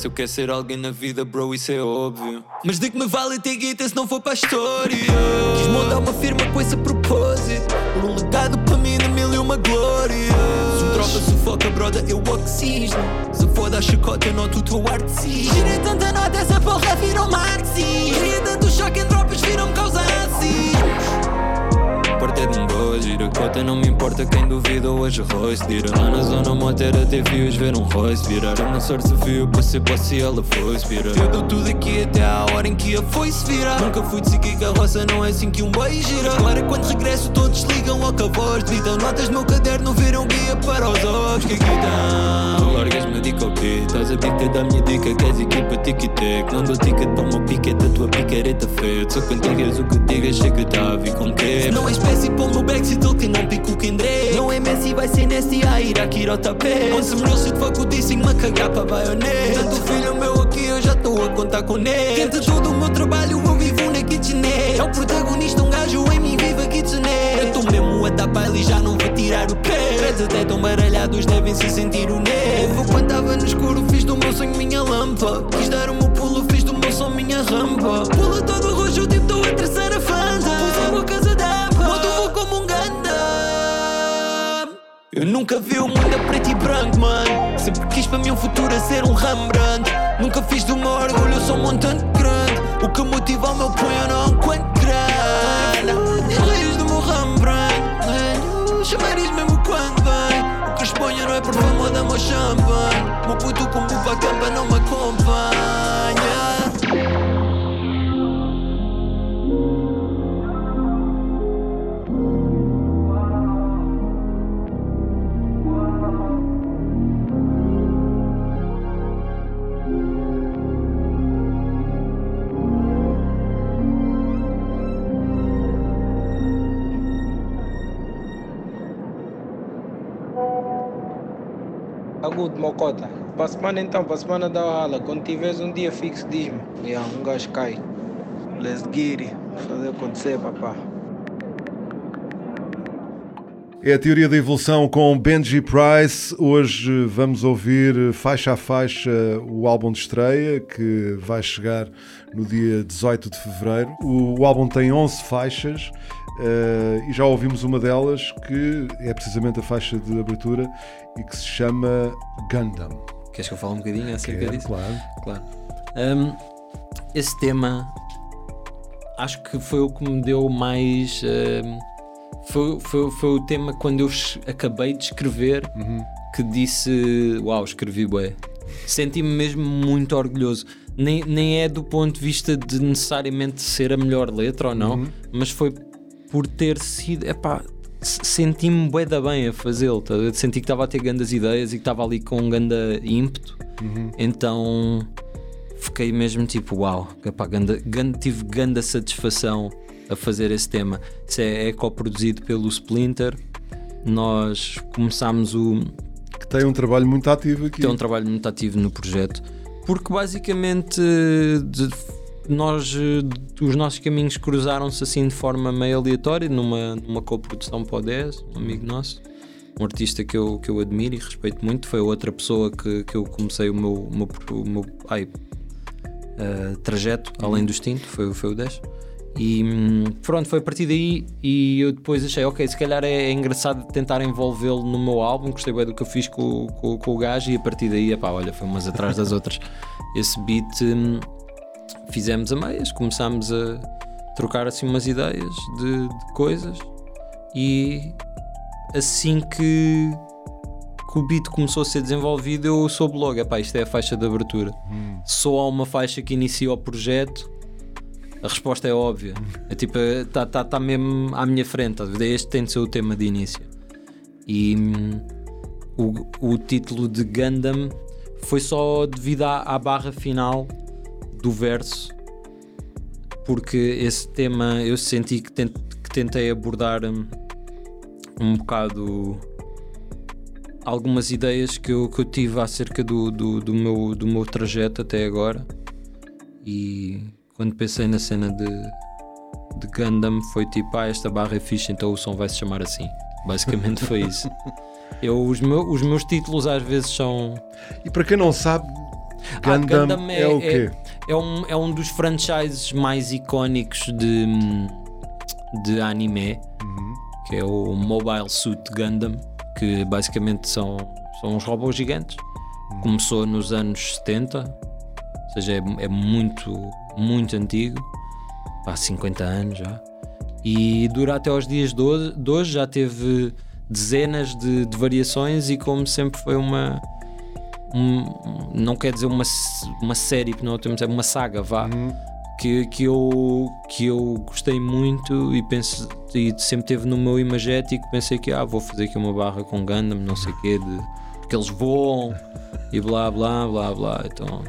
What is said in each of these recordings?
Se eu quero ser alguém na vida, bro, isso é óbvio. Mas de que me vale ter guita se não for para a história? Quis montar uma firma com esse propósito. Por um legado para mim na mil e uma glória. Se um tropa sufoca, brother, eu oxido. Se foda a chacota, eu noto o teu artista. Tirei tanta nota, essa porra virou marxista. Queria tanto choque em dropas, viram-me gira cota, não me importa quem duvida hoje rosto Tira lá na zona motera até vios ver um rosto Virar uma sorte se viu ser posse e ela foi-se virar Eu dou tudo aqui até à hora em que a foi-se virar Nunca fui de seguir carroça, não é assim que um boi gira. Agora é quando regresso todos ligam logo a voz Gritam notas no caderno, viram guia para os olhos. Que aqui dão Largas-me dica ok. Estás a dica da minha dica, queres equipa tic-tac Não dou ticket para uma piquete, a tua picareta feita Sou contigo, és o que digas, chega tá a vir com quê. Não é espécie para o meu ele que não pico o Kendré Não é Messi, vai ser Nessie, a ir aqui ao tapete. Onde se melhor se facudíssimo a cagar para baionete. Tanto filho meu aqui, eu já estou a contar com ele. Quente todo o meu trabalho, eu vivo na kitchenette É o protagonista, um gajo em mim vive a kitchenette Eu estou mesmo a dar baile e já não vou tirar o pé. Dreads até tão baralhados, devem se sentir o nevo Quando estava no escuro, fiz do meu sonho minha lâmpada. Quis dar o meu pulo, fiz do meu som minha rampa Eu nunca vi o mundo a preto e branco, mano. Sempre quis para mim um futuro a ser um Rembrandt. Nunca fiz do meu orgulho só um montante grande. O que motiva o meu punho não quanto grande Tem raios do meu Rembrandt? Chamarias mesmo quando vem. O que exponho não é por fama da meu champanhe Meu puto com buba campa não me acompanha Agudo, Mocota. Para a semana então, para a semana da aula. Quando tiveres um dia fixo, diz-me. Yeah, um gajo cai. Let's get it. Fazer acontecer, papá. É a teoria da evolução com Benji Price. Hoje vamos ouvir faixa a faixa o álbum de estreia que vai chegar no dia 18 de fevereiro. O, álbum tem 11 faixas eh, e já ouvimos uma delas que é precisamente a faixa de abertura e que se chama Gundam. Queres que eu fale um bocadinho acerca Quero, disso? claro. Claro. Hum, esse tema acho que foi o que me deu mais. hum, foi, foi, foi o tema quando eu acabei de escrever Uhum. que disse: Uau, escrevi bué. Senti-me mesmo muito orgulhoso. Nem, nem é do ponto de vista de necessariamente ser a melhor letra ou não, Uhum. mas foi por ter sido. Epá, senti-me bué da bem a fazê-lo. tá? Senti que estava a ter grandes ideias e que estava ali com um grande ímpeto. Uhum. Então fiquei mesmo tipo, uau, epá, ganda, ganda, tive grande satisfação a fazer esse tema. Isso é, é coproduzido pelo Splinter. Nós começámos o, Que tem um trabalho muito ativo aqui. tem um trabalho muito ativo no projeto, porque basicamente de- nós, os nossos caminhos cruzaram-se assim de forma meio aleatória numa, numa coprodução para o 10, um amigo nosso, um artista que eu, que eu admiro e respeito muito. Foi outra pessoa que, que eu comecei o meu, o meu, o meu- ai, uh, trajeto além do instinto, foi, foi o 10. E hum, pronto, foi a partir daí e eu depois achei, ok, se calhar é, é engraçado tentar envolvê-lo no meu álbum, gostei bem do que eu fiz com, com, com o gajo e a partir daí, epá, olha, foi umas atrás das outras. Esse beat hum, fizemos a meias, começámos a trocar assim umas ideias de, de coisas e assim que, que o beat começou a ser desenvolvido eu soube logo, epá, isto é a faixa de abertura. Só há uma faixa que inicia o projeto a resposta é óbvia. É tipo, está tá, tá mesmo à minha frente. tá? Este tem de ser o tema de início. E hum, o, o título de Gundam foi só devido à, à barra final do verso, porque esse tema eu senti que, que tentei abordar um, um bocado algumas ideias que eu, que eu tive acerca do, do, do, meu, do meu trajeto até agora. E quando pensei na cena de, de Gundam, foi tipo: ah, esta barra é fixe, então o som vai se chamar assim. Basicamente foi isso. Eu, os, meu, os meus títulos às vezes são. E para quem não sabe, Ah, Gundam, Gundam é, o quê? É um, é um dos franchises mais icónicos de, de anime, que é o Mobile Suit Gundam, que basicamente são, são uns robôs gigantes. Começou nos anos 70, ou seja, é, é muito, muito antigo, há 50 anos já. E dura até aos dias de hoje, já teve dezenas de, de variações e como sempre foi uma, um- não quer dizer uma, uma série, porque não temos é uma saga, vá, que, que, eu, que eu gostei muito e, penso, e sempre teve no meu imagético. Pensei que ah, vou fazer aqui uma barra com Gundam, não sei o quê, de, porque eles voam e blá blá blá blá. Então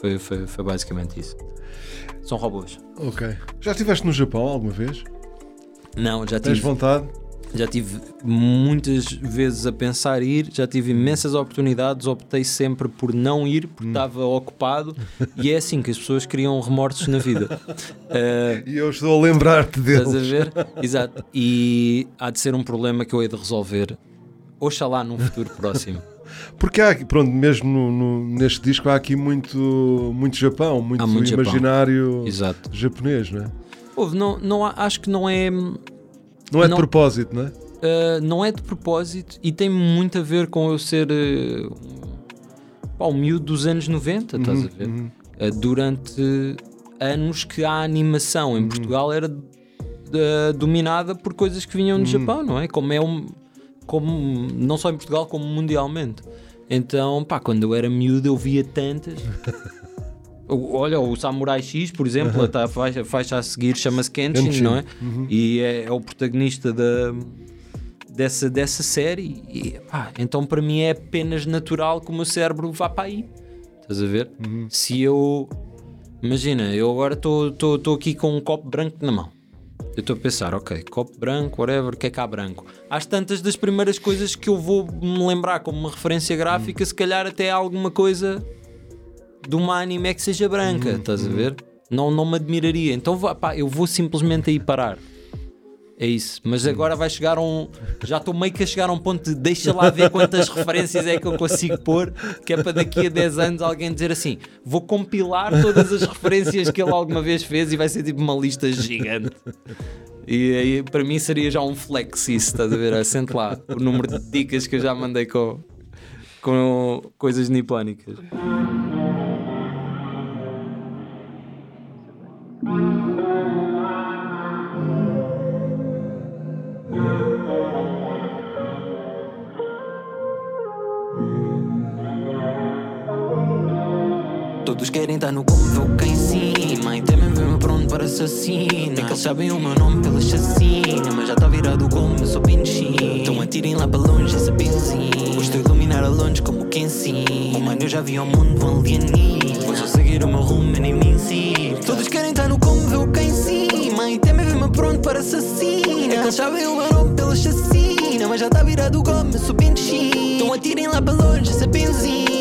foi, foi, foi basicamente isso. São robôs. Ok. Já estiveste no Japão alguma vez? Não, já Tens tive, vontade? já tive muitas vezes a pensar ir, já tive imensas oportunidades, optei sempre por não ir porque estava ocupado e é assim que as pessoas criam remorsos na vida. Eh, E eu estou a lembrar-te Estás a deles. ver? Exato. E há de ser um problema que eu hei de resolver. Oxalá num futuro próximo. Porque há, aqui- pronto, mesmo no- no- neste disco há aqui muito, muito Japão, muito, muito Japão. imaginário Exato. japonês, não é? Houve, não, não há- acho que não é. Não é de Não. propósito, não é? Uh, não é de propósito e tem muito a ver com eu ser uh, pá, um miúdo dos anos 90, estás a ver? Uh, durante anos que a animação em Portugal era uh, dominada por coisas que vinham do Japão, não é? Como é um. Como, não só em Portugal, como mundialmente. Então, pá, quando eu era miúdo eu via tantas. Olha, o Samurai X, por exemplo, a faixa, a faixa a seguir chama-se Kenshin, Kenshin. não é? E é, é o protagonista da, dessa, dessa série. E, pá, então, para mim, é apenas natural que o meu cérebro vá para aí. Estás a ver? Se eu. Imagina, eu agora estou aqui com um copo branco na mão. Eu estou a pensar, ok, copo branco, whatever, o que é que há branco? Às tantas das primeiras coisas que eu vou me lembrar como uma referência gráfica, se calhar até alguma coisa de uma anime que seja branca, estás a ver? Não, não me admiraria. Então vá, pá, eu vou simplesmente aí parar. É isso. Mas agora vai chegar um. Já estou meio que a chegar a um ponto de deixa lá ver quantas referências é que eu consigo pôr, que é para daqui a 10 anos alguém dizer assim: vou compilar todas as referências que ele alguma vez fez e vai ser tipo uma lista gigante. E aí para mim seria já um flex isso, estás a ver? Assente lá o número de dicas que eu já mandei com, com coisas nipónicas. Todos querem estar no como vou cá em cima E temem ver-me pronto para assassina É que eles sabem o meu nome pela chacina Mas já está virado como eu sou pinchina Então atirem lá para longe essa benzina estou a iluminar a longe como quem sim. Oh mano, eu já vi mundo um alienígena Vou só seguir o meu rumo nem me ensino. Todos querem estar no como vou cá em cima E temem ver-me pronto para assassina É que eles sabem o meu nome pela chacina Mas já está virado como eu sou pinchina Então atirem lá para longe essa benzina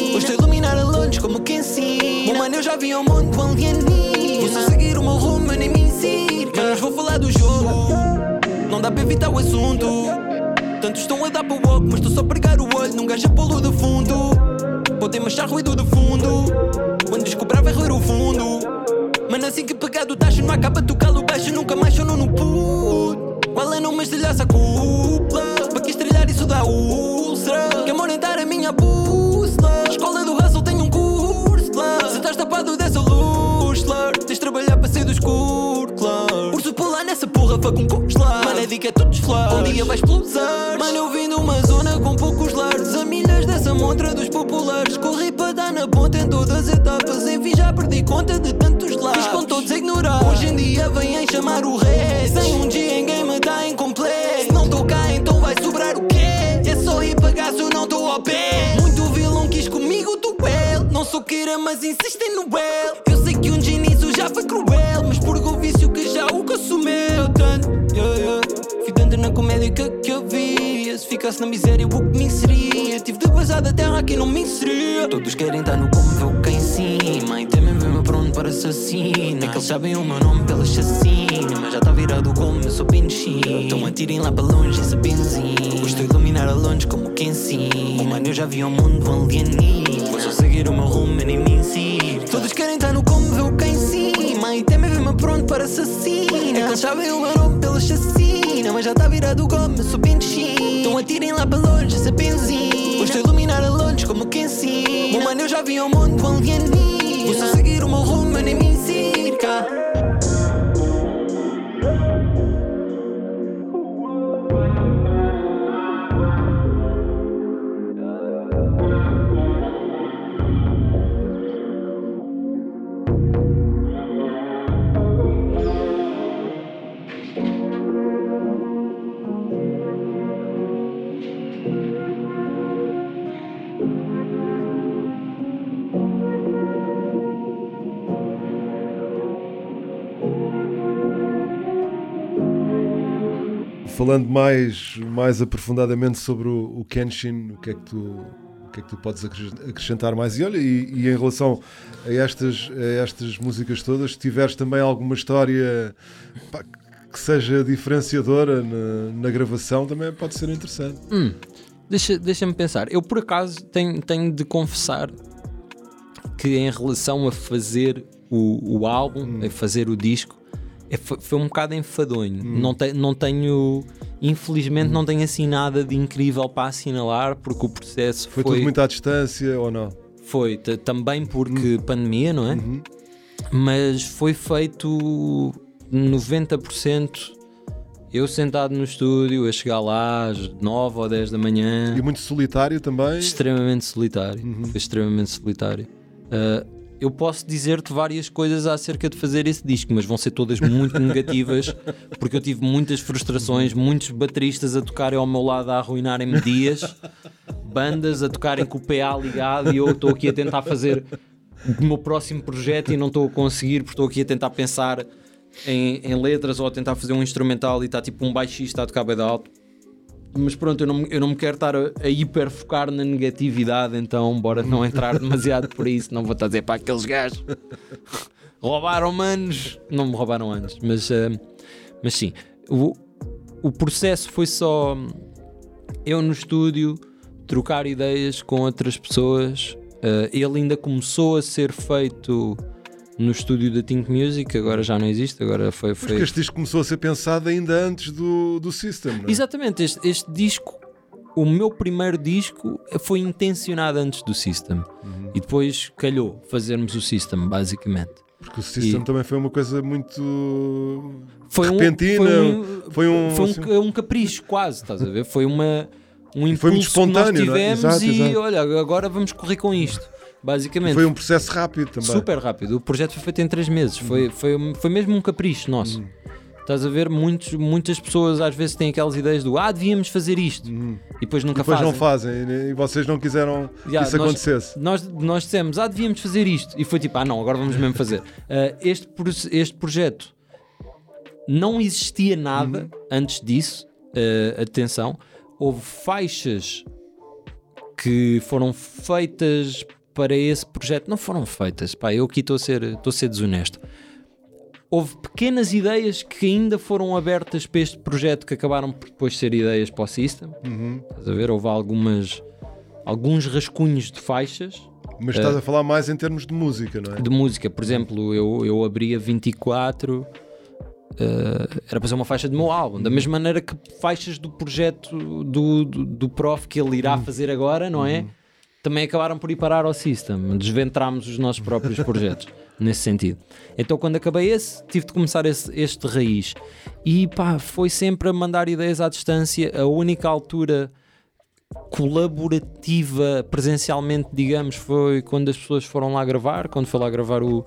Como quem sim Oh mano, eu já vi ao mundo um alienígena. Vou só seguir o meu rumo nem me ensino Manos, vou falar do jogo. Não dá para evitar o assunto. Tantos estão a dar para o walk Mas estou só a pregar o olho num gajo a pô-lo de fundo. Podem achar ruído de fundo. Quando descobrar vai ruir o fundo. Mano, assim que pegar do tacho, não acaba de tocá-lo baixo, nunca mais sono no puto. Qual é não me estilhaça a cúpula? Para que estrelhar isso dá úlcera? Quer orientar a minha bússola? Tapado dessa luz, claro, tens de trabalhar para ser do escuro, claro. Urso pular nessa porra, fuck um congelar. Mano, a dica é todos flores. Um dia vais explosar. Mano, eu vim de uma zona com poucos lares. A milhas dessa montra dos populares. Corri para dar na ponta em todas as etapas. Enfim, já perdi conta de tantos lados. Fiz com todos a ignorar. Hoje em dia vêm chamar o rei. Sem um dia em game tá incompleto. Se não tô cá, então vai sobrar o quê? É só ir pagar se eu não tô ao pé. Sou queira, mas insistem no well. Eu sei que um nisso já foi cruel. Mas por o vício que já o consumiu tanto. Yeah, yeah. Fui tanto na comédia que, que eu via. Se ficasse na miséria, o que me inseria? Tive de vazar da terra que não me inseria. Todos querem estar no como vê o que em cima. E temem ver-me pronto para assassino. É que eles sabem o meu nome pela chacina. Mas já está virado como eu sou pinchino. Então atirem lá para longe essa benzina. Estou a iluminar a longe como quem sim. Oh, mano, eu já vi o mundo alienígena. Vou seguir o meu rumo nem me insiro. Todos querem estar no como vê o que em cima. E temem ver-me pronto para assassino. É eles sabem o meu nome pela chacina. Mas já está virado como eu sou pinchino. Então atirem lá para longe essa benzina. Estou a iluminar a longe como quem sim. Oh, mano, eu já vi o mundo alienígena. Vou só seguir o meu rumo nem me insiro. Falando mais, mais aprofundadamente sobre o, o Kenshin, o que é que tu, o que é que tu podes acres- acrescentar mais? E olha, e, e em relação a estas, a estas músicas todas, se tiveres também alguma história pá, que seja diferenciadora na, na gravação, também pode ser interessante. Hum, deixa- Deixa-me pensar. Eu, por acaso, tenho, tenho de confessar que, em relação a fazer o, o álbum, a fazer o disco, é, foi, foi um bocado enfadonho. Não, te- não tenho, infelizmente, não tenho assim nada de incrível para assinalar, porque o processo Foi, foi. tudo muito à distância ou não? Foi também porque pandemia, não é? Mas foi feito 90% eu sentado no estúdio, a chegar lá às 9 ou 10 da manhã. E muito solitário também. Extremamente solitário. Foi extremamente solitário. Uh, eu posso dizer-te várias coisas acerca de fazer esse disco, mas vão ser todas muito negativas, porque eu tive muitas frustrações, muitos bateristas a tocarem ao meu lado a arruinarem-me dias, bandas a tocarem com o PA ligado e eu estou aqui a tentar fazer o meu próximo projeto e não estou a conseguir, porque estou aqui a tentar pensar em, em letras ou a tentar fazer um instrumental e está tipo um baixista a tocar bem alto. Mas pronto, eu não, eu não me quero estar a, a hiperfocar na negatividade, então bora não entrar demasiado por isso, não vou estar a dizer para aqueles gajos. Roubaram anos. Não me roubaram anos, mas, eh, mas sim. O, o processo foi só eu no estúdio trocar ideias com outras pessoas. Eh, ele ainda começou a ser feito no estúdio da Think Music, agora já não existe, agora foi Porque feito. este disco começou a ser pensado ainda antes do, do System, não é? Exatamente, este, este disco, o meu primeiro disco foi intencionado antes do System Uhum. e depois calhou fazermos o System, basicamente. Porque o System E- também foi uma coisa muito Foi um, repentina. foi um, foi um, foi um, assim, ca- um capricho, quase, estás a ver? Foi uma, um impulso foi muito espontâneo, que não é? nós tivemos Exato, e exato. olha, agora vamos correr com isto. Basicamente, foi um processo rápido também. super rápido. O projeto foi feito em três meses. Foi, Uhum. foi, foi mesmo um capricho nosso. Estás a ver? Muitos, muitas pessoas às vezes têm aquelas ideias do ah, devíamos fazer isto e depois nunca Uhum. Depois fazem. não fazem e vocês não quiseram Já, que isso nós- acontecesse. Nós, nós dissemos, ah, devíamos fazer isto. E foi tipo, ah, não, agora vamos mesmo fazer. Ah, este, este projeto não existia nada antes disso. Ah, atenção, houve faixas que foram feitas para esse projeto. Não foram feitas, pá, eu aqui estou a ser, estou a ser desonesto. Houve pequenas ideias que ainda foram abertas para este projeto que acabaram por depois ser ideias para o System. Estás a ver? Houve algumas, alguns rascunhos de faixas Mas estás a falar mais em termos de música, não é? de música. Por exemplo, eu, eu abria 24, eh, era para fazer uma faixa do meu álbum. Da mesma maneira que faixas do projeto do, do, do prof que ele irá fazer agora, não é? Também acabaram por ir parar ao System. Desventramos os nossos próprios projetos, nesse sentido. Então, quando acabei esse, tive de começar esse- este raiz. E pá, foi sempre a mandar ideias à distância. A única altura colaborativa presencialmente, digamos, foi quando as pessoas foram lá gravar, quando foi lá gravar o,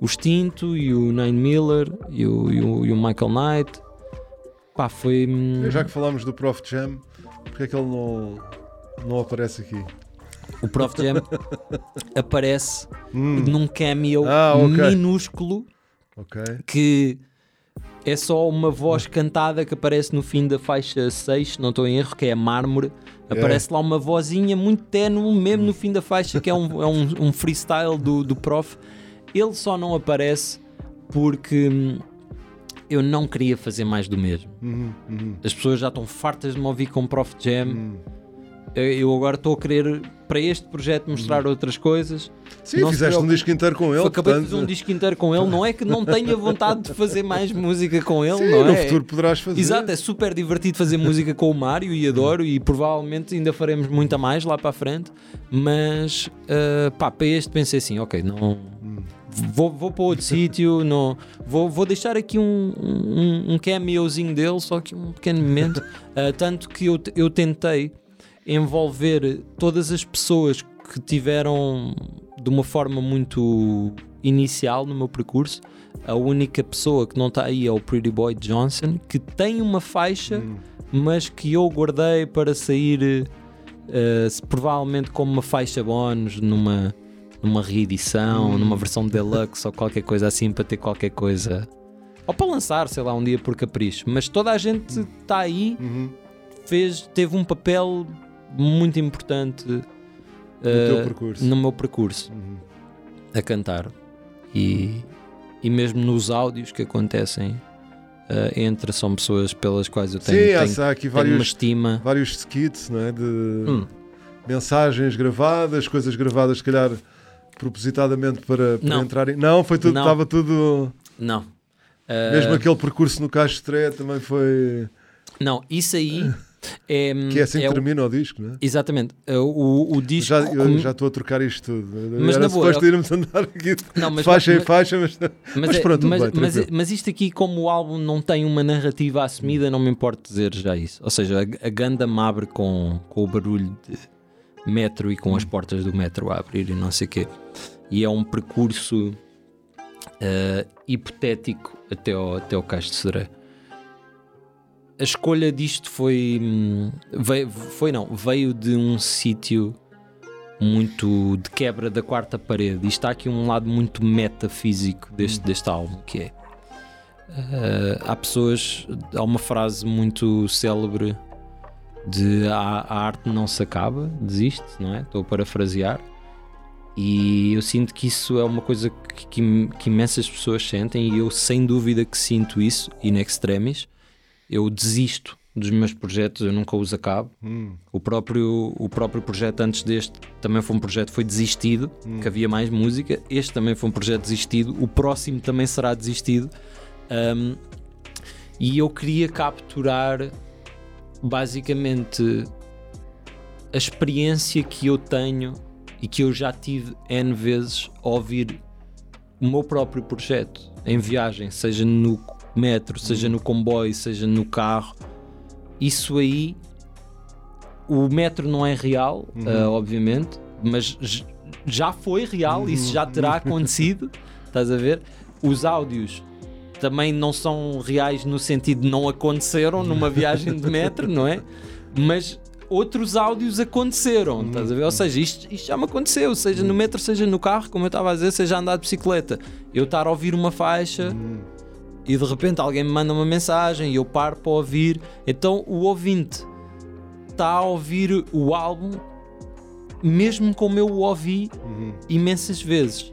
o Extinto e o Nine Miller e o, e o, e o Michael Knight. Pá, foi. hum, Já que falámos do Prof Jam, porque é que ele não, não aparece aqui? O Prof Jam aparece num cameo Hum. Ah, ok. minúsculo Ok. que é só uma voz cantada que aparece no fim da faixa 6, se não estou em erro, que é a mármore. Aparece lá uma vozinha muito ténue, mesmo no fim da faixa, que é um, é um, um freestyle do, do prof. Ele só não aparece porque hum, eu não queria fazer mais do mesmo. Uhum, uhum. As pessoas já estão fartas de me ouvir com Prof Jam. Hum. Eu agora estou a querer, para este projeto, mostrar outras coisas. Sim, Não fizeste um disco inteiro com ele. Acabei de portanto, fazer um disco inteiro com ele. Não é que não tenha vontade de fazer mais música com ele, Sim, não no é? futuro poderás fazer. Exato, é super divertido fazer música com o Mário e adoro e provavelmente ainda faremos muita mais lá para a frente. Mas ah, pá, para este pensei assim, ok, não vou, vou para outro sítio, não vou, vou deixar aqui um, um, um cameozinho dele, só que um pequeno momento. Ah, tanto que eu, eu tentei envolver todas as pessoas que tiveram de uma forma muito inicial no meu percurso. A única pessoa que não está aí é o Pretty Boy Johnson, que tem uma faixa, mas que eu guardei para sair se- provavelmente como uma faixa bónus numa, numa reedição, numa versão deluxe ou qualquer coisa assim para ter qualquer coisa. Ou para lançar, sei lá, um dia por capricho. Mas toda a gente está aí, Uhum. fez, teve um papel muito importante No eh, percurso. no meu percurso Uhum. a cantar e, e mesmo nos áudios que acontecem eh, entre são pessoas pelas quais eu tenho, Sim, tenho, há, há aqui tenho uma vários, estima. vários skits, não é? De Hum. mensagens gravadas, coisas gravadas, se calhar propositadamente para, para Não. entrarem. Não, foi tudo, Não. estava tudo. Não. Eh, Mesmo aquele percurso no Estreia também foi. Não, isso aí é. Que é assim que é o- termina o disco, não é? Exatamente. Eh, O, o disco. Já, eu com- já estou a trocar isto tudo. Mas Era na boa, suposto irmos andar aqui Não, mas- faixa em mas- faixa, mas, mas é- pronto, mas, bem, mas, mas isto aqui, como o álbum não tem uma narrativa assumida, não me importa dizer já isso. Ou seja, a, a Ganda me abre com, com o barulho de metro e com as portas do metro a abrir e não sei o quê. E é um percurso eh, hipotético até ao, até ao Cais de Seré. A escolha disto foi, hum, veio, foi não, veio de um sítio muito de quebra da quarta parede. E está aqui um lado muito metafísico deste, deste álbum, que é eh, há pessoas, há uma frase muito célebre de a, a arte não se acaba, desiste, não é? Estou a parafrasear. E eu sinto que isso é uma coisa que, que, que imensas pessoas sentem, e eu sem dúvida que sinto isso, in extremis. Eu desisto dos meus projetos, eu nunca os acabo. Hum, O próprio, o próprio projeto antes deste também foi um projeto que foi desistido, que havia mais música. Este também foi um projeto desistido. O próximo também será desistido. Um, e eu queria capturar basicamente a experiência que eu tenho e que eu já tive N vezes a ouvir o meu próprio projeto em viagem, seja no metro, seja no comboio, seja no carro. Isso aí, o metro não é real, ah, obviamente, mas já foi real, isso já terá acontecido. Estás a ver? Os áudios também não são reais no sentido de não aconteceram numa viagem de metro, não é? Mas outros áudios aconteceram, estás a ver? Ou seja, isto, isto já me aconteceu, seja no metro, seja no carro, como eu estava a dizer, seja a andar de bicicleta. Eu estar a ouvir uma faixa e de repente alguém me manda uma mensagem e eu paro para ouvir. Então o ouvinte está a ouvir o álbum mesmo como eu o ouvi imensas vezes.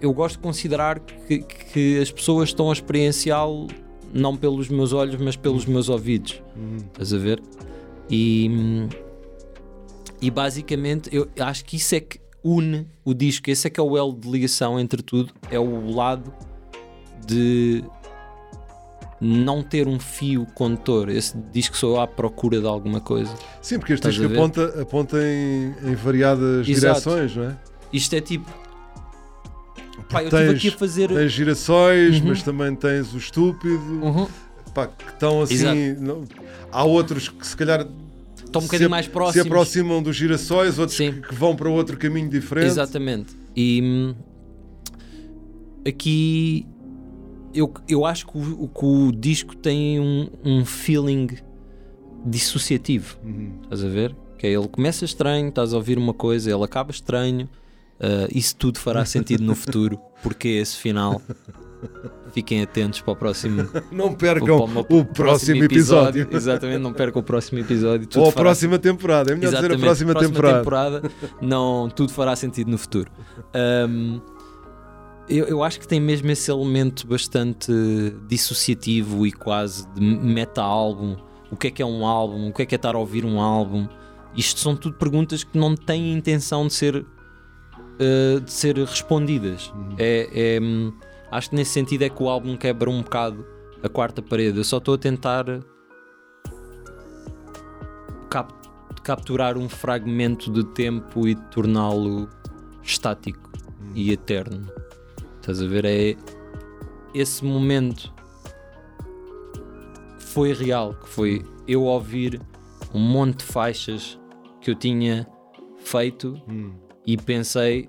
Eu gosto de considerar que, que as pessoas estão a experienciá-lo não pelos meus olhos, mas pelos meus ouvidos. Estás a ver? E, e basicamente eu acho que isso é que une o disco. Esse é que é o elo de ligação entre tudo. É o lado de não ter um fio condutor. Esse disco sou eu à procura de alguma coisa. Sim, porque este disco aponta, aponta em, em variadas Exato. direções, não é? Isto é tipo. Pá, eu Tens- aqui a fazer. Tens girassóis, Uhum. mas também tens o estúpido, Uhum. pá, que estão assim. Não- há outros que se calhar Estão um se, bocadinho mais se próximos. aproximam dos girassóis, outros que, que vão para outro caminho diferente. Exatamente. E hum, aqui eu, eu acho que o, que o disco tem um, um feeling dissociativo. Uhum. Estás a ver? Que é ele começa estranho, estás a ouvir uma coisa, ele acaba estranho. ah, isso tudo fará sentido no futuro, porque esse final. Fiquem atentos para o próximo, Não percam o meu o próximo episódio. Exatamente, não percam o próximo episódio. Ou a fará próxima temporada. É melhor dizer a Exatamente, próxima, temporada. não, tudo fará sentido no futuro. Ahm, eu, eu acho que tem mesmo esse elemento bastante dissociativo e quase de meta-álbum. O que é que é um álbum? O que é que é estar a ouvir um álbum? Isto são tudo perguntas que não têm intenção de ser, ah, de ser respondidas. É, é, hum, acho que nesse sentido é que o álbum quebra um bocado a quarta parede. Eu só estou a tentar cap- capturar um fragmento de tempo e torná-lo estático e eterno. Estás a ver? É esse momento que foi real, que foi eu ouvir um monte de faixas que eu tinha feito Hum. e pensei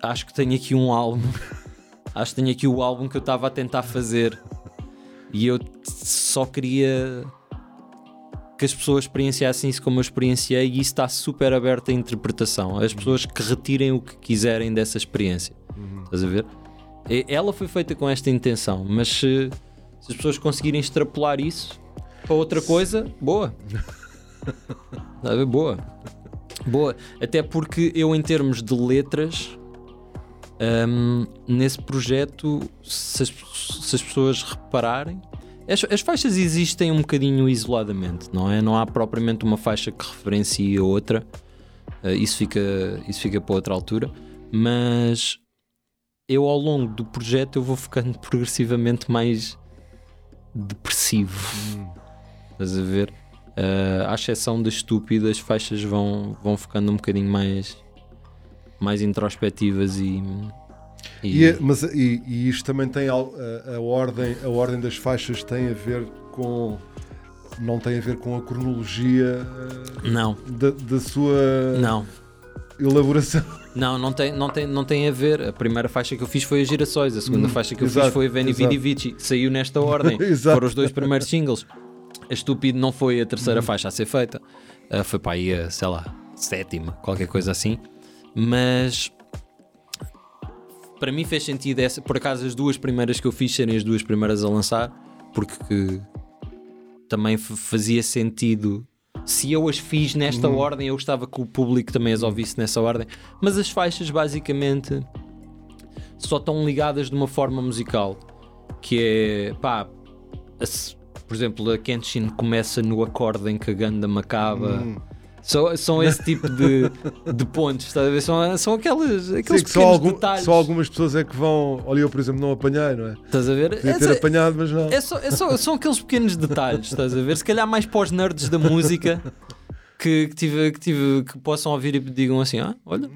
acho que tenho aqui um álbum. Acho que tenho aqui o álbum que eu estava a tentar fazer. E eu só queria que as pessoas experienciassem isso como eu experienciei e isso está super aberto à interpretação. As pessoas que retirem o que quiserem dessa experiência estás a ver? E- ela foi feita com esta intenção mas se, se as pessoas conseguirem extrapolar isso para outra coisa, boa Está a ver? boa Boa, até porque eu, em termos de letras, hum, nesse projeto, se as, se as pessoas repararem, as, as faixas existem um bocadinho isoladamente, não é? Não há propriamente uma faixa que referencie a outra, Uh, isso, fica, isso fica para outra altura, mas eu, ao longo do projeto, eu vou ficando progressivamente mais depressivo. Estás a ver? Uh, à exceção de estúpido, as faixas vão, vão ficando um bocadinho mais, mais introspectivas e. e- E, mas, e, e isto também tem al- a, a ordem, a ordem das faixas tem a ver com não tem a ver com a cronologia eh, Não, da, da sua não. Elaboração. Não, não tem, não, tem, não tem a ver. A primeira faixa que eu fiz foi a Girassóis, a segunda Hum, faixa que eu exato, fiz foi a Veni. Vidi Vici. Saiu nesta ordem. Foram os dois primeiros singles. A Estúpido não foi a terceira faixa a ser feita. Ah, foi para aí a, sei lá, sétima, qualquer coisa assim. Mas para mim fez sentido essa, por acaso as duas primeiras que eu fiz serem as duas primeiras a lançar, porque também fazia sentido. Se eu as fiz nesta ordem, eu gostava que o público também as ouvisse nessa ordem. Mas as faixas basicamente só estão ligadas de uma forma musical, que é pá, a por exemplo, a Kenshin começa no acorde em que a Gundam acaba. São, são esse tipo de, de pontos, estás a ver? São, são aquelas, aqueles Sim, que só, pequenos algum- detalhes. só algumas pessoas é que vão. Olha, eu por exemplo não apanhei, não é? Estás a ver? Podia ter Essa- apanhado, mas não. é só, é só- são aqueles pequenos detalhes, estás a ver? Se calhar mais para os nerds da música que, que, tive, que, tive, que possam ouvir e digam assim: ah, olha,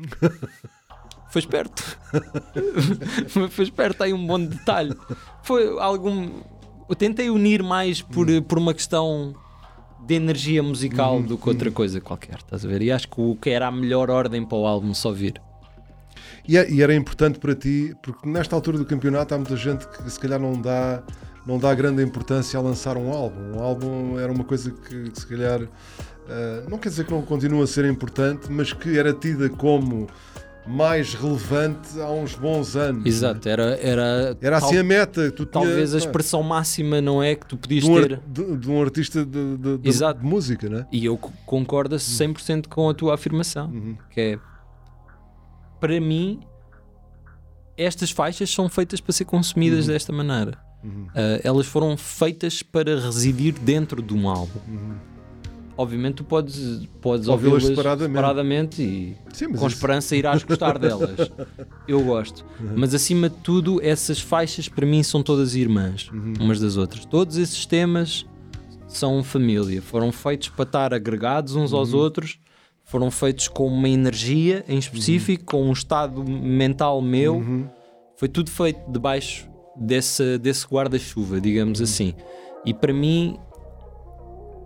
foi esperto. foi esperto, tem um bom detalhe. Foi algum. Eu tentei unir mais por, por uma questão de energia musical do que outra coisa qualquer, estás a ver? E acho que o que era a melhor ordem para o álbum só vir. E, é- e era importante para ti, porque nesta altura do campeonato há muita gente que se calhar não dá, não dá grande importância a lançar um álbum. Um álbum era uma coisa que, que se calhar ah, não quer dizer que não continua a ser importante, mas que era tida como mais relevante há uns bons anos. Exato, era. Era, Era assim tal- a meta. Tu tinha- Talvez a pá, expressão máxima não é que tu podias de um, ter. de, de um artista de, de- de- música, né? E eu co- concordo 100% com a tua afirmação. Uhum. Que é, para mim, estas faixas são feitas para ser consumidas desta maneira. Uhum. Ah, elas foram feitas para residir dentro de um álbum. Uhum. obviamente tu podes, podes Ouvi-las ouvi-las separadamente. separadamente e Sim, com isso- esperança irás gostar delas. Eu gosto. Mas acima de tudo, essas faixas para mim são todas irmãs, umas das outras. Todos esses temas são família. Foram feitos para estar agregados uns aos outros. Foram feitos com uma energia em específico, com um estado mental meu. Foi tudo feito debaixo desse, desse guarda-chuva, digamos assim. E para mim,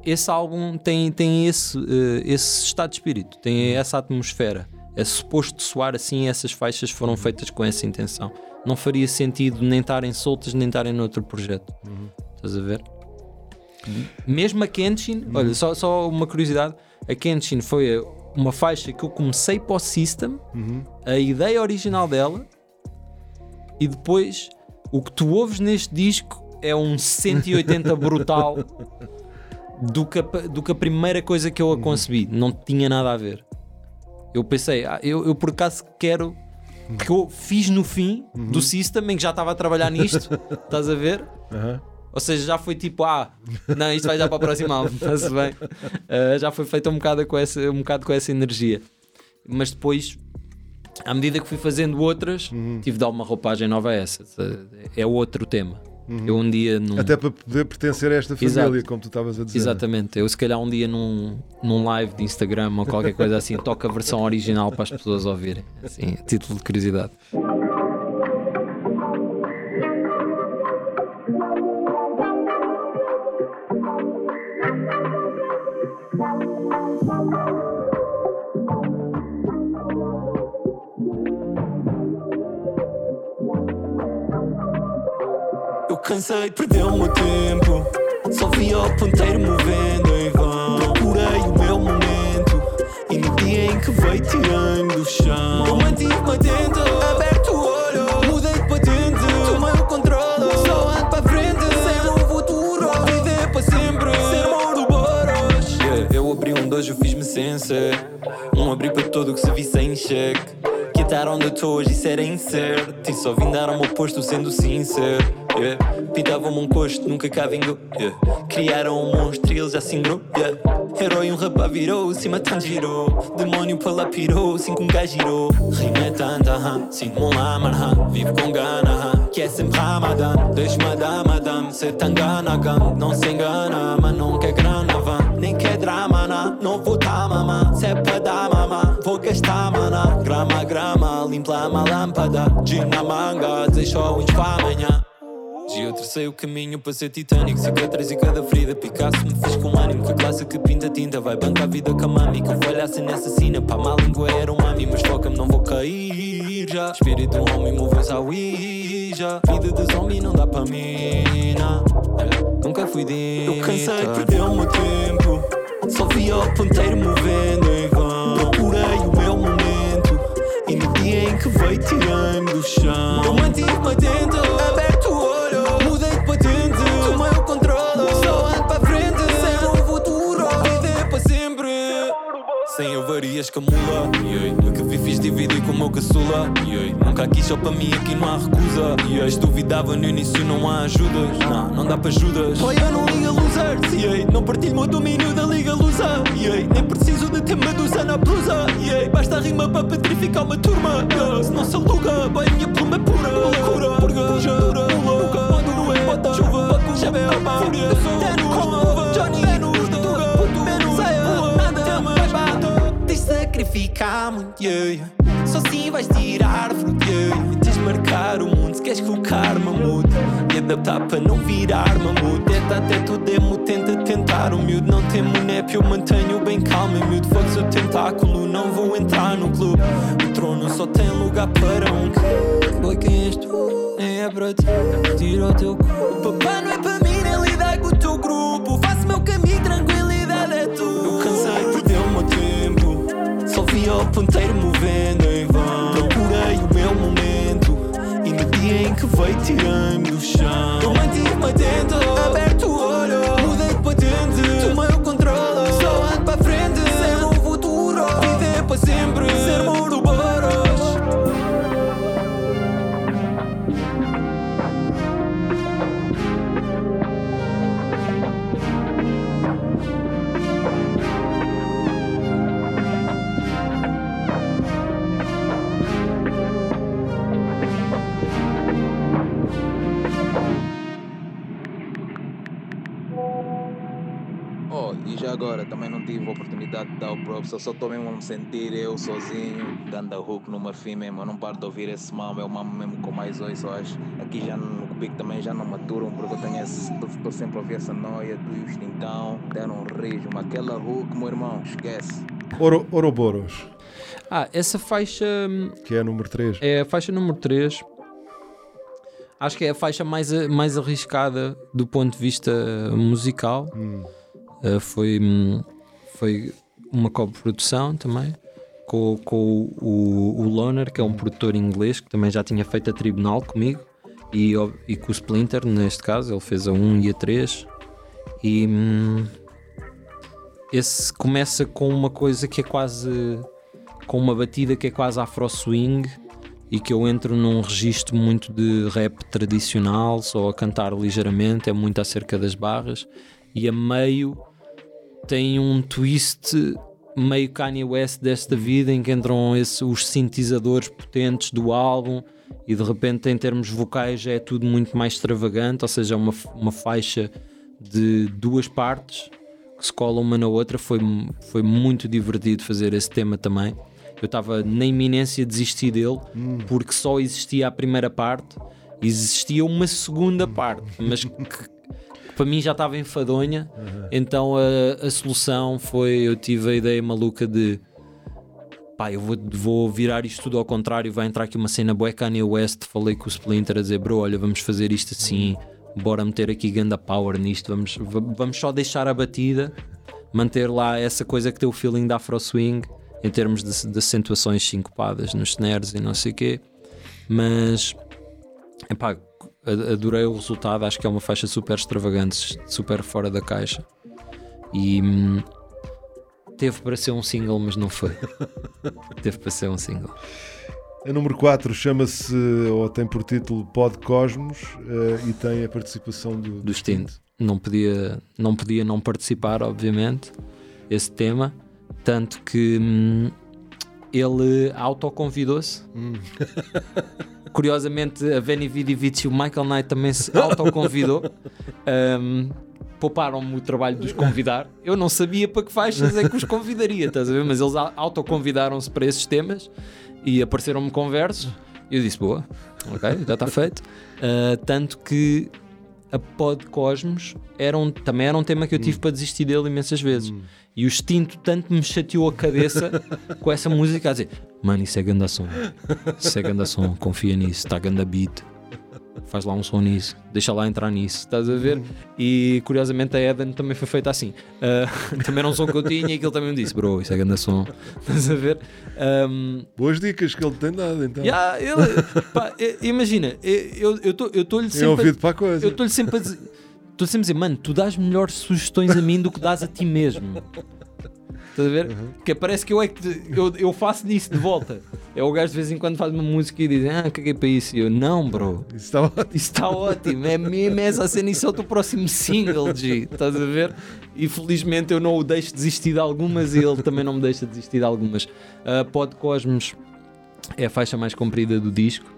esse álbum tem, tem esse, eh, esse estado de espírito, tem essa atmosfera. É suposto soar assim, essas faixas foram feitas com essa intenção. Não faria sentido nem estarem soltas, nem estarem noutro projeto. Estás a ver? Mesmo a Kenshin, olha, só, só uma curiosidade: a Kenshin foi uma faixa que eu comecei para o System, a ideia original dela, e depois o que tu ouves neste disco é um 180 brutal do que, a, do que a primeira coisa que eu a concebi. Não tinha nada a ver. Eu pensei, ah, eu, eu por acaso quero que eu fiz no fim do System em que já estava a trabalhar nisto, estás a ver? Aham. Ou seja, já foi tipo, ah, não, isto vai já para o próximo álbum, está-se bem. Ah, já foi feito um bocado, com essa, um bocado com essa energia. Mas depois, à medida que fui fazendo outras, tive de dar uma roupagem nova a essa. É outro tema. Eu um dia num. Até para poder pertencer a esta família, Exato. como tu estavas a dizer. Exatamente, eu se calhar um dia num, num live de Instagram ou qualquer coisa assim, toco a versão original para as pessoas ouvirem. Assim, a título de curiosidade. Cansei de perder o meu tempo. Só via o ponteiro movendo em vão. Procurei o meu momento. E no dia em que veio tirando do chão, mantive-me. Onde eu estou hoje, isso era incerto. E só vim dar ao meu posto sendo sincero. Yeah. Pintavam-me um costo, nunca cá vingou. Yeah. Criaram um monstro e ele já se. Yeah. Herói, um rapaz virou, cima tanto girou. Demónio para lá pirou, com um gajo girou. Rima é tanta, aham. sinto-me um lama, aham. vivo com gana, aham. que é sempre Ramadan. Deixa-me dar, madame, engana, gam. Não se engana, mas não quer grana, limpa uma lâmpada. Gin na manga, deixa o para amanhã. E eu tracei o caminho para ser titânico Cicatriz e cada ferida Picasso me fiz com ânimo. Que a classe que pinta tinta Vai bancar a vida com a mami. Que eu falhasse nessa sina Pá, má língua era um mami. Mas foca-me, não vou cair já. Espírito homem moveu-se Ouija. Vida de zombie não dá para mim não. Nunca fui de Eu cansei de perder o meu tempo. Só via o ponteiro movendo em vão. Procurei o meu E no dia em que veio tirando do chão. Eu mantive-me atento Aberto o olho. Mudei de patente. Tomei o controle Só ando para frente. Sem um futuro. Viver para sempre. Sem avarias com a mula yeah. Eu que vi fiz dividir com o meu caçula. Yeah. Quis só para mim, aqui não há recusa yeah. Duvidava no início, não há ajudas Não, não dá para ajudas Pai, eu não liga losers yeah. Não partilho meu domínio da liga lusa yeah. Nem preciso de ter medusa na blusa yeah. Basta a rima para petrificar uma turma yeah. Se não se aluga, pai, a minha pluma é pura Loucura, purga, dura, nunca pode doer Bota chuva, bota com chapéu, fúria Eu sou Teno com a uva, Johnny Menos tuga, puto menos Saia, nada, mais bato Tens de sacrificar muito, yeah, yeah. Só assim vais tirar fruto, yeah, yeah. Tens de marcar o mundo. Se queres que o karma mude E adaptar para não virar mamute. Tenta até tu demo, tenta tentar. O miúdo não tem munep, eu mantenho bem calmo. E miúdo foda-se o tentáculo, não vou entrar no clube. O trono só tem lugar para um que Boy, quem és tu? Nem é para ti, tira o teu cu. Papá não é para mim, nem lidar com o teu grupo. Faço meu caminho, tranquilidade é tu. Eu cansei de perder o meu tempo. Só via o ponteiro que veio tirando do chão. Eu mantive-me oportunidade de dar o props, eu só estou mesmo a me sentir eu sozinho, dando a hook no Marfim mesmo, eu não paro de ouvir esse mamo, é o mamo mesmo com mais ouço, eu acho. Aqui já no Cupico também já não maturam, porque eu tenho esse, estou sempre a ouvir essa noia do Justintão, deram um rijo, mas aquela hook, meu irmão, esquece. Oro, Ouroboros, Ah, essa faixa hum, que é a número 3. é a faixa número 3. Acho que é a faixa mais, a- mais arriscada do ponto de vista musical. Uh, foi, hum, foi uma co-produção também com, com o, o Loner, que é um produtor inglês que também já tinha feito a Tribunal comigo e, e com o Splinter, neste caso, ele fez a 1 e a 3. E hum, esse começa com uma coisa que é quase com uma batida que é quase afro swing e que eu entro num registro muito de rap tradicional, só a cantar ligeiramente, é muito acerca das barras, e a meio tem um twist meio Kanye West desta vida em que entram esse- os sintetizadores potentes do álbum e de repente em termos vocais já é tudo muito mais extravagante, ou seja, é uma, uma faixa de duas partes que se colam uma na outra, foi, foi muito divertido fazer esse tema também. Eu estava na iminência de desistir dele porque só existia a primeira parte, existia uma segunda parte, mas que para mim já estava enfadonha. Então a, a solução foi: eu tive a ideia maluca de pá, eu vou, vou virar isto tudo ao contrário. Vai entrar aqui uma cena bué Kanye West. Falei com o Splinter a dizer, bro, olha, vamos fazer isto assim, bora meter aqui ganda power nisto, vamos, va- vamos só deixar a batida, manter lá essa coisa que tem o feeling da Afro Swing em termos de, de acentuações sincopadas nos snares e não sei o quê. Mas epá, adorei o resultado, acho que é uma faixa super extravagante, super fora da caixa. E hum, teve para ser um single, mas não foi. teve para ser um single. A número 4 chama-se, ou tem por título Pod Cosmos, eh, e tem a participação do, do Stint. Não podia, não podia não participar, obviamente, esse tema. Tanto que hum, ele autoconvidou-se. Curiosamente, a Veni Vidi Vici, o Michael Knight também se autoconvidou. Hum, Pouparam-me o trabalho de os convidar. Eu não sabia para que faixas é que os convidaria, estás a ver? Mas eles autoconvidaram-se para esses temas e apareceram-me conversos. E eu disse: Boa, ok, já está feito. Ah, tanto que a Pod Cosmos era um, também era um tema que eu tive para desistir dele imensas vezes. E o extinto tanto me chateou a cabeça com essa música a dizer: Mano, isso é ganda som, isso é ganda som, confia nisso, está ganda beat. Faz lá um som nisso, deixa lá entrar nisso, estás a ver? E curiosamente a Eden também foi feita assim. Ah, também era um som que eu tinha e aquilo também me disse: Bro, isso é ganda som, estás a ver? Ahm, Boas dicas que ele tem dado, então. Yeah, ele- pá, imagina, eu estou-lhe sempre. ouvido para a coisa. eu estou-lhe sempre a dizer. Estou sempre a dizer, mano, tu dás melhores sugestões a mim do que dás a ti mesmo. Estás a ver? Porque parece que eu é que te- eu, eu faço nisso de volta. É o gajo de vez em quando faz uma música e diz, ah, caguei para isso. E eu, não, bro. Isso está ótimo. Isso está ótimo, é mesmo essa cena, isso é o teu próximo single, G. Estás a ver? E felizmente eu não o deixo desistir de algumas e ele também não me deixa desistir de algumas. A Pod Cosmos é a faixa mais comprida do disco.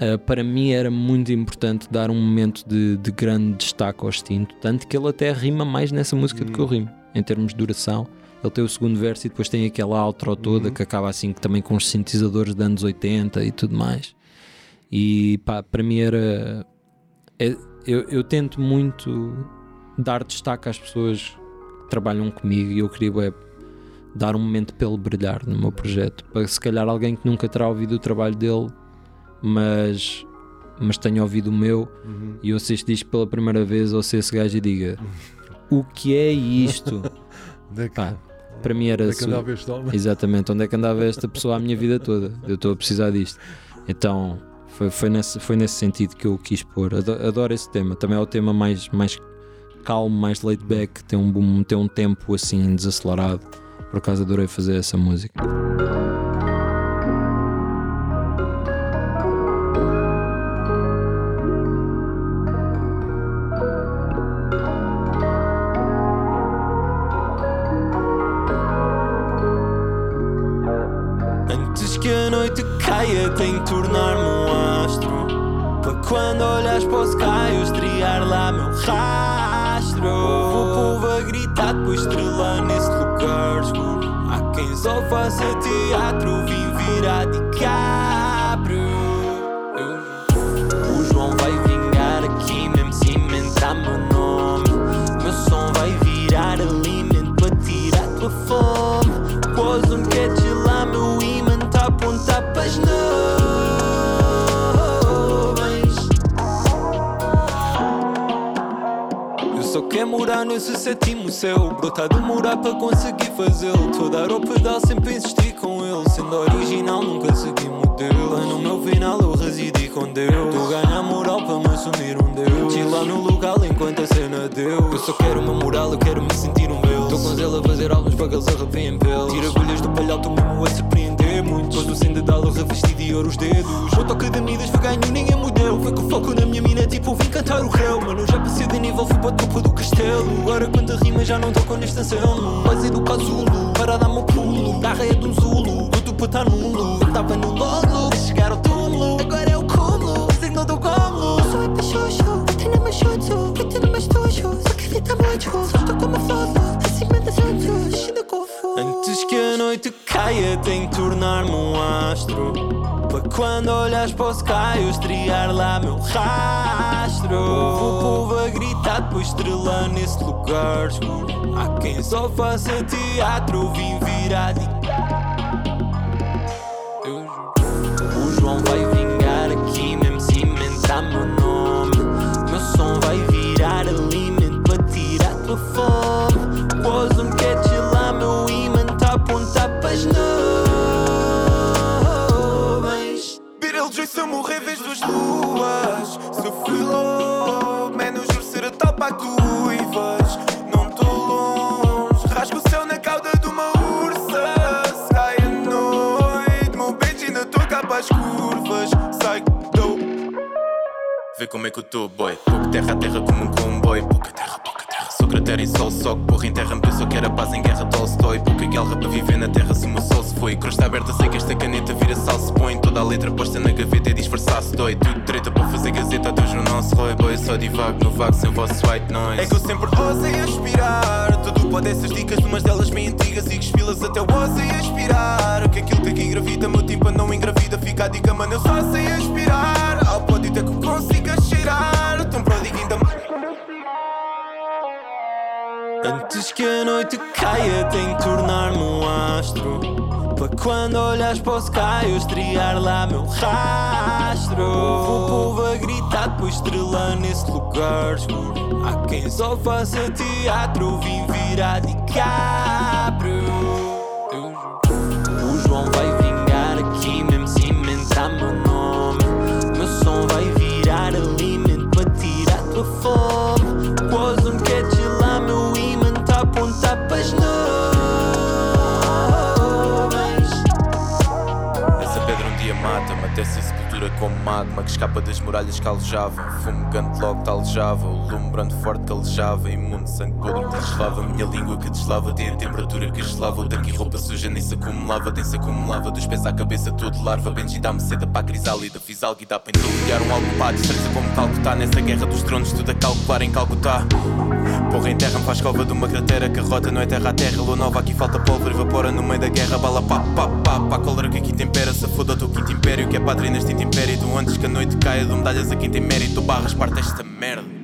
Uh, para mim era muito importante dar um momento de, de grande destaque ao extinto, tanto que ele até rima mais nessa música do que eu rimo, em termos de duração. Ele tem o segundo verso e depois tem aquela outro toda que acaba assim, que também com os sintetizadores de anos 80 e tudo mais. E pá, para mim era. é- eu, eu tento muito dar destaque às pessoas que trabalham comigo e eu queria bué, dar um momento ele brilhar no meu projeto. Para se calhar alguém que nunca terá ouvido o trabalho dele, mas, mas tenha ouvido o meu e ouça este disco pela primeira vez, ouça esse gajo e diga: O que é isto? É Pá, para mim era. onde é que andava este homem? Exatamente, onde é que andava esta pessoa a minha vida toda? Eu estou a precisar disto. Então foi, foi, nesse, foi nesse sentido que eu quis pôr. Ado- Adoro esse tema. Também é o tema mais, mais calmo, mais laid back, tem um, tem um tempo assim desacelerado. Por acaso adorei fazer essa música. Morar nesse sétimo céu. Bro, tá a demorar para conseguir fazê-lo. Tô a dar ao pedal, sempre insistir com ele. Sendo original, nunca segui modelo. Lá no meu final eu residi com Deus. Tô a ganhar moral para me assumir um Deus. Chilar no local enquanto a cena deu. Eu só quero uma moral, eu quero me sentir um com zelo a fazer álbuns para que eles arrepiem pelos Tira agulhas do palhau, tô mesmo a surpreender muito. Todo sem dedalo revestido de ouro os dedos. O toque de Midas foi ganho, ninguém mudou Foi com foco na minha mina, tipo vim cantar o réu. Mano, já passei de nível, fui para o topo do castelo. Agora quanta rima já não toco nesta cena Base do casulo, para dar meu pulo. Da raia de um zulo, tudo para estar nulo. Tava no lolo, chegar ao túmulo. Agora é o cúmulo, o signo do cúmulo Sou epichocho, tenho mais chocho, pretendo mais tocho, só que fita mocho, só estou como floto, Antes que a noite caia, tenho que tornar-me um astro. Para quando olhas para o sky, eu estrear lá meu rastro. O povo a gritar, depois estrela nesse lugar escuro. Há quem só faça teatro, vim virar de. O João vai estrela nesse lugar escuro. Há quem só faça teatro, vim virar. Eu juro. O João vai vingar aqui, mesmo cimentar meu nome. Meu som vai virar alimento para tirar tua fome. Pôs um catch lá, meu imã tá a apontar para as nuvens. Essa pedra um dia mata-me, até se como magma que escapa das muralhas que alejavam. Fumo gigante logo te alejava, o lume brando forte que alejava. Imundo sangue podre que deslava, minha língua que deslava. Tem a temperatura que gelava, o tanque e roupa suja nem se acumulava, nem se acumulava. Dos pés à cabeça tudo larva, Benji dá-me seda para a crisálida. Fiz algo e dá para interligar um algo pá, destreza como Calcutá. Nessa guerra dos tronos, tudo a calcular em Calcutá. Porra em terra me faz cova de uma cratera Que rota não é terra a terra, lua nova Aqui falta pólvora, evapora no meio da guerra. Bala pá, pá, pá, pá, cólera que aqui tempera Se foda teu quinto império Que é pátria neste império. Tu antes que a noite caia Dou medalhas a quem tem mérito. Barras parte esta merda